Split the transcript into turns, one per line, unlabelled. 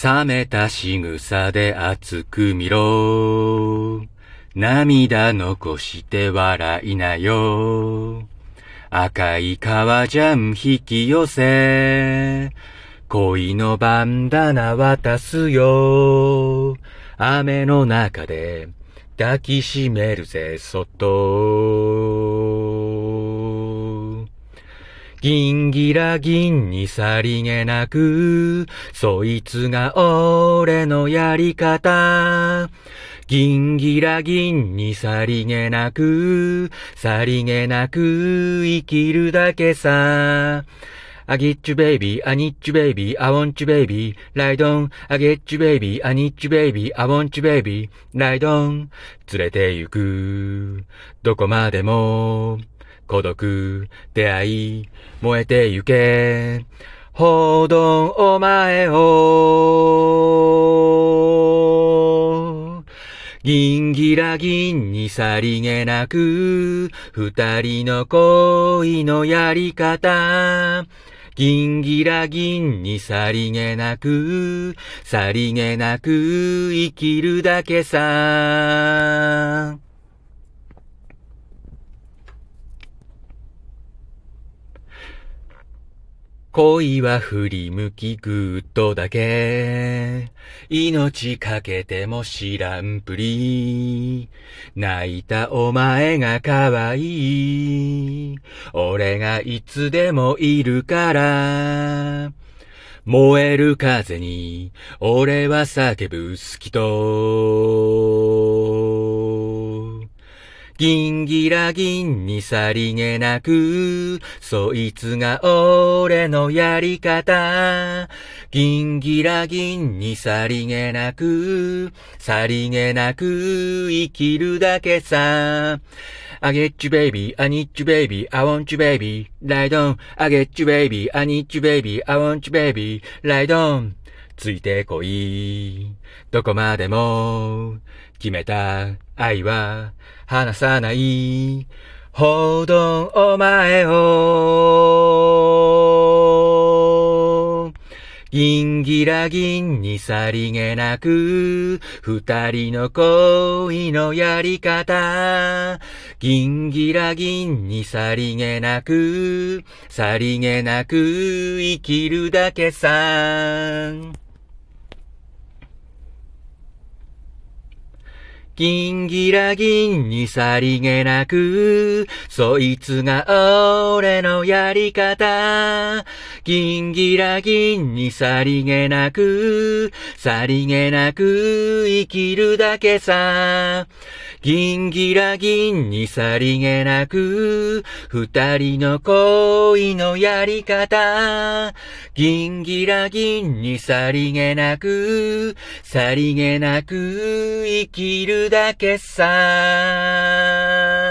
冷めた仕草で熱く見ろ。涙残して笑いなよ。赤い革ジャン引き寄せ。恋のバンダナ渡すよ。雨の中で抱きしめるぜ、そっと。ギンギラギンにさりげなく、そいつが俺のやり方。ギンギラギンにさりげなく、さりげなく生きるだけさ。アギッチュベイビー、アニッチュベイビー、アウンチュベイビー、ライドン。アゲッチュベイビー、アニッチュベイビー、アウンチュベイビー、ライドン。連れて行く、どこまでも。孤独、出会い、燃えてゆけ。報道お前を。ギンギラギンにさりげなく、二人の恋のやり方。ギンギラギンにさりげなく、さりげなく生きるだけさ。恋は振り向きぐっとだけ。命かけても知らんぷり。泣いたお前が可愛い。俺がいつでもいるから。燃える風に、俺は叫ぶ好きと。ギンギラギンにさりげなく、そいつが俺のやり方。ギンギラギンにさりげなく、さりげなく生きるだけさ。I get you baby, I need you baby, I want you baby, ride on. I get you baby, I need you baby, I want you baby, ride on. ついてこい。どこまでも決めた愛は離さない。報道お前を。ギンギラギンにさりげなく、二人の恋のやり方。ギンギラギンにさりげなく、さりげなく生きるだけさ。ギンギラギンにさりげなく、そいつが俺のやり方。ギンギラギンにさりげなく、さりげなく生きるだけさ。ギンギラギンにさりげなく、二人の恋のやり方。ギンギラギンにさりげなく、さりげなく生きるだけさ。